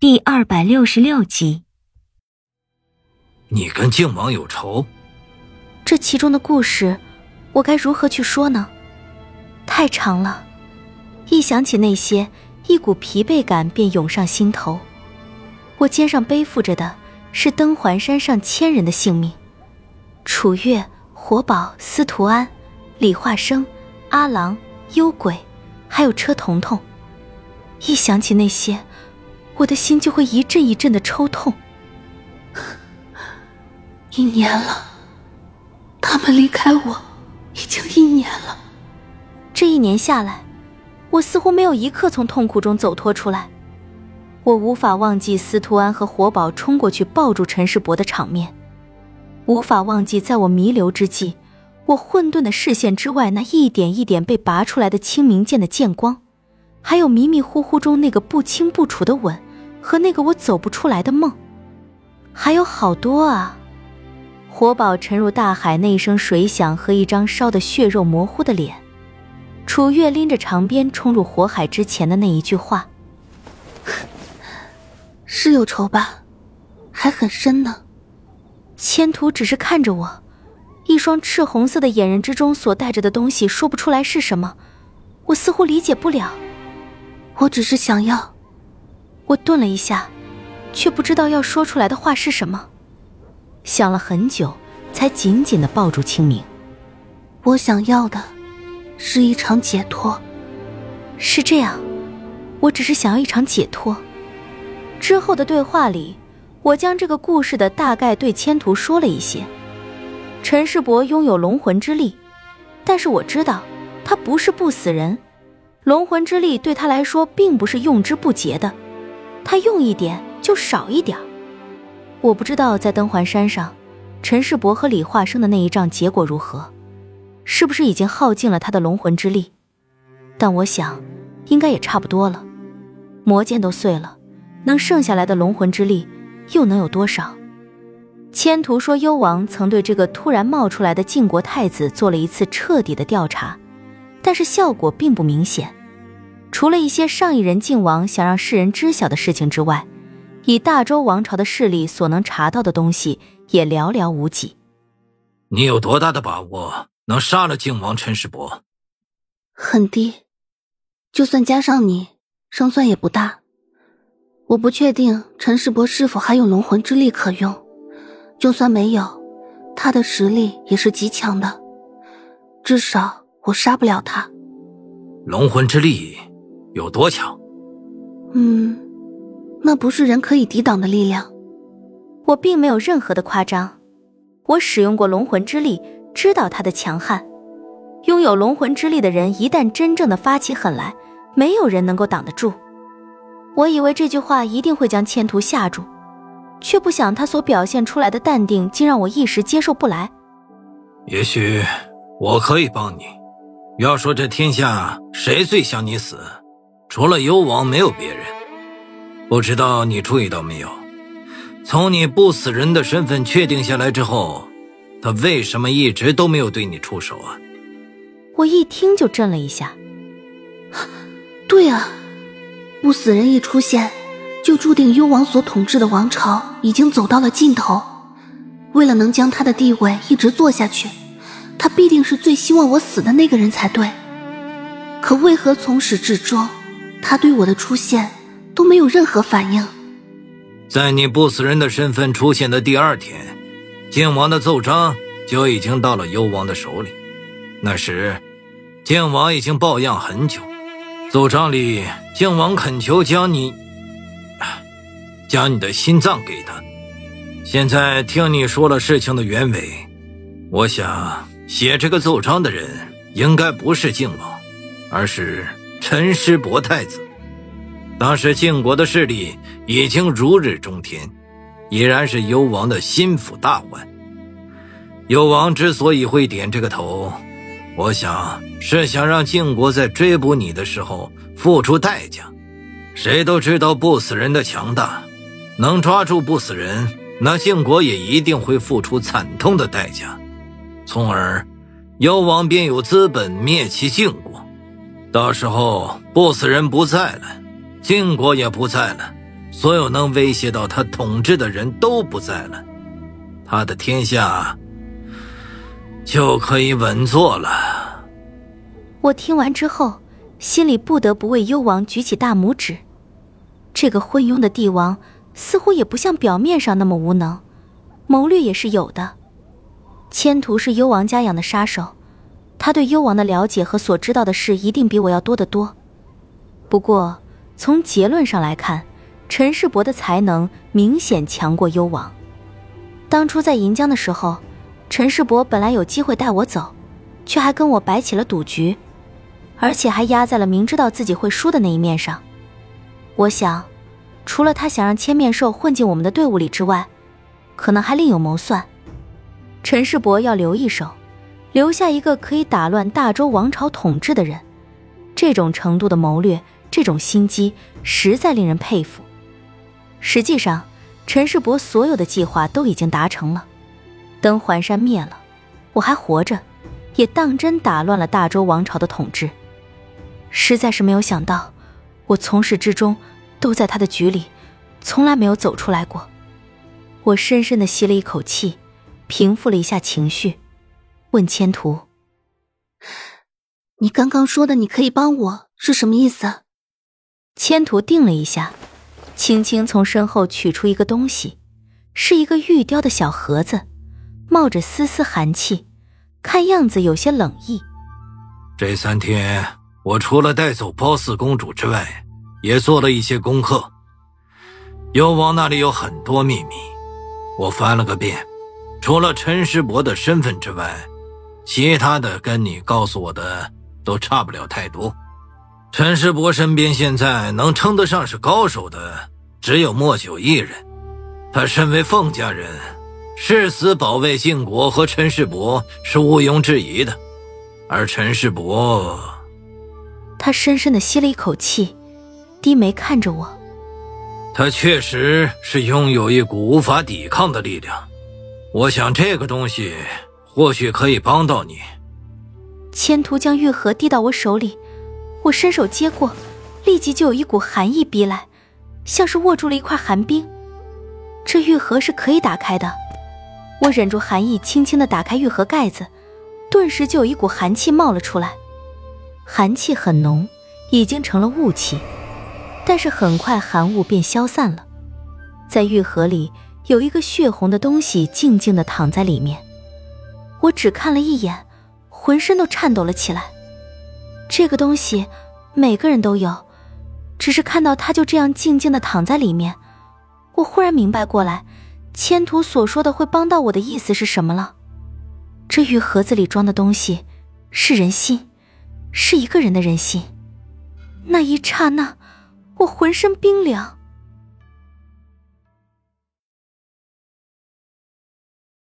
第二百六十六集。你跟靖王有仇？这其中的故事，我该如何去说呢？太长了，一想起那些，一股疲惫感便涌上心头。我肩上背负着的是登环山上千人的性命：楚月、火宝、司徒安、李化生、阿郎、幽鬼，还有车彤彤。一想起那些，我的心就会一阵一阵的抽痛。一年了，他们离开我已经一年了。这一年下来，我似乎没有一刻从痛苦中走脱出来。我无法忘记司徒安和活宝冲过去抱住陈世伯的场面，无法忘记在我弥留之际，我混沌的视线之外那一点一点被拔出来的清明剑的剑光。还有迷迷糊糊中那个不清不楚的吻，和那个我走不出来的梦，还有好多啊！活宝沉入大海那一声水响和一张烧得血肉模糊的脸，楚月拎着长鞭冲入火海之前的那一句话，是有仇吧？还很深呢。千图只是看着我，一双赤红色的眼人之中所带着的东西说不出来是什么，我似乎理解不了。我只是想要。我顿了一下，却不知道要说出来的话是什么。想了很久，才紧紧的抱住清明。我想要的，是一场解脱。是这样，我只是想要一场解脱。之后的对话里，我将这个故事的大概对千图说了一些。陈世伯拥有龙魂之力，但是我知道，他不是不死人。龙魂之力对他来说并不是用之不竭的，他用一点就少一点。我不知道在登环山上，陈世伯和李化生的那一仗结果如何，是不是已经耗尽了他的龙魂之力？但我想，应该也差不多了。魔剑都碎了，能剩下来的龙魂之力又能有多少？千图说，幽王曾对这个突然冒出来的晋国太子做了一次彻底的调查。但是效果并不明显，除了一些上一任靖王想让世人知晓的事情之外，以大周王朝的势力所能查到的东西也寥寥无几。你有多大的把握能杀了靖王陈世伯？很低，就算加上你，胜算也不大。我不确定陈世伯是否还有龙魂之力可用，就算没有，他的实力也是极强的，至少。我杀不了他，龙魂之力有多强？嗯，那不是人可以抵挡的力量。我并没有任何的夸张，我使用过龙魂之力，知道它的强悍。拥有龙魂之力的人，一旦真正的发起狠来，没有人能够挡得住。我以为这句话一定会将千图吓住，却不想他所表现出来的淡定，竟让我一时接受不来。也许我可以帮你。要说这天下谁最想你死，除了幽王没有别人。不知道你注意到没有，从你不死人的身份确定下来之后，他为什么一直都没有对你出手啊？我一听就震了一下。对啊，不死人一出现，就注定幽王所统治的王朝已经走到了尽头。为了能将他的地位一直做下去。他必定是最希望我死的那个人才对，可为何从始至终，他对我的出现都没有任何反应？在你不死人的身份出现的第二天，靖王的奏章就已经到了幽王的手里。那时，靖王已经抱恙很久，奏章里靖王恳求将你，将你的心脏给他。现在听你说了事情的原委，我想。写这个奏章的人应该不是靖王，而是陈师伯太子。当时晋国的势力已经如日中天，已然是幽王的心腹大患。幽王之所以会点这个头，我想是想让晋国在追捕你的时候付出代价。谁都知道不死人的强大，能抓住不死人，那晋国也一定会付出惨痛的代价。从而，幽王便有资本灭其晋国。到时候不死人不在了，晋国也不在了，所有能威胁到他统治的人都不在了，他的天下就可以稳坐了。我听完之后，心里不得不为幽王举起大拇指。这个昏庸的帝王似乎也不像表面上那么无能，谋略也是有的。千图是幽王家养的杀手，他对幽王的了解和所知道的事一定比我要多得多。不过，从结论上来看，陈世伯的才能明显强过幽王。当初在银江的时候，陈世伯本来有机会带我走，却还跟我摆起了赌局，而且还压在了明知道自己会输的那一面上。我想，除了他想让千面兽混进我们的队伍里之外，可能还另有谋算。陈世伯要留一手，留下一个可以打乱大周王朝统治的人，这种程度的谋略，这种心机，实在令人佩服。实际上，陈世伯所有的计划都已经达成了。等环山灭了，我还活着，也当真打乱了大周王朝的统治。实在是没有想到，我从始至终都在他的局里，从来没有走出来过。我深深的吸了一口气。平复了一下情绪，问千图：“你刚刚说的你可以帮我是什么意思？”千图定了一下，轻轻从身后取出一个东西，是一个玉雕的小盒子，冒着丝丝寒气，看样子有些冷意。这三天，我除了带走褒姒公主之外，也做了一些功课。幽王那里有很多秘密，我翻了个遍。除了陈师伯的身份之外，其他的跟你告诉我的都差不了太多。陈世伯身边现在能称得上是高手的，只有莫九一人。他身为凤家人，誓死保卫晋国和陈世伯是毋庸置疑的。而陈世伯，他深深的吸了一口气，低眉看着我。他确实是拥有一股无法抵抗的力量。我想这个东西或许可以帮到你。千图将玉盒递到我手里，我伸手接过，立即就有一股寒意逼来，像是握住了一块寒冰。这玉盒是可以打开的，我忍住寒意，轻轻的打开玉盒盖子，顿时就有一股寒气冒了出来。寒气很浓，已经成了雾气，但是很快寒雾便消散了，在玉盒里。有一个血红的东西静静的躺在里面，我只看了一眼，浑身都颤抖了起来。这个东西每个人都有，只是看到它就这样静静的躺在里面，我忽然明白过来，千图所说的会帮到我的意思是什么了。这玉盒子里装的东西是人心，是一个人的人心。那一刹那，我浑身冰凉。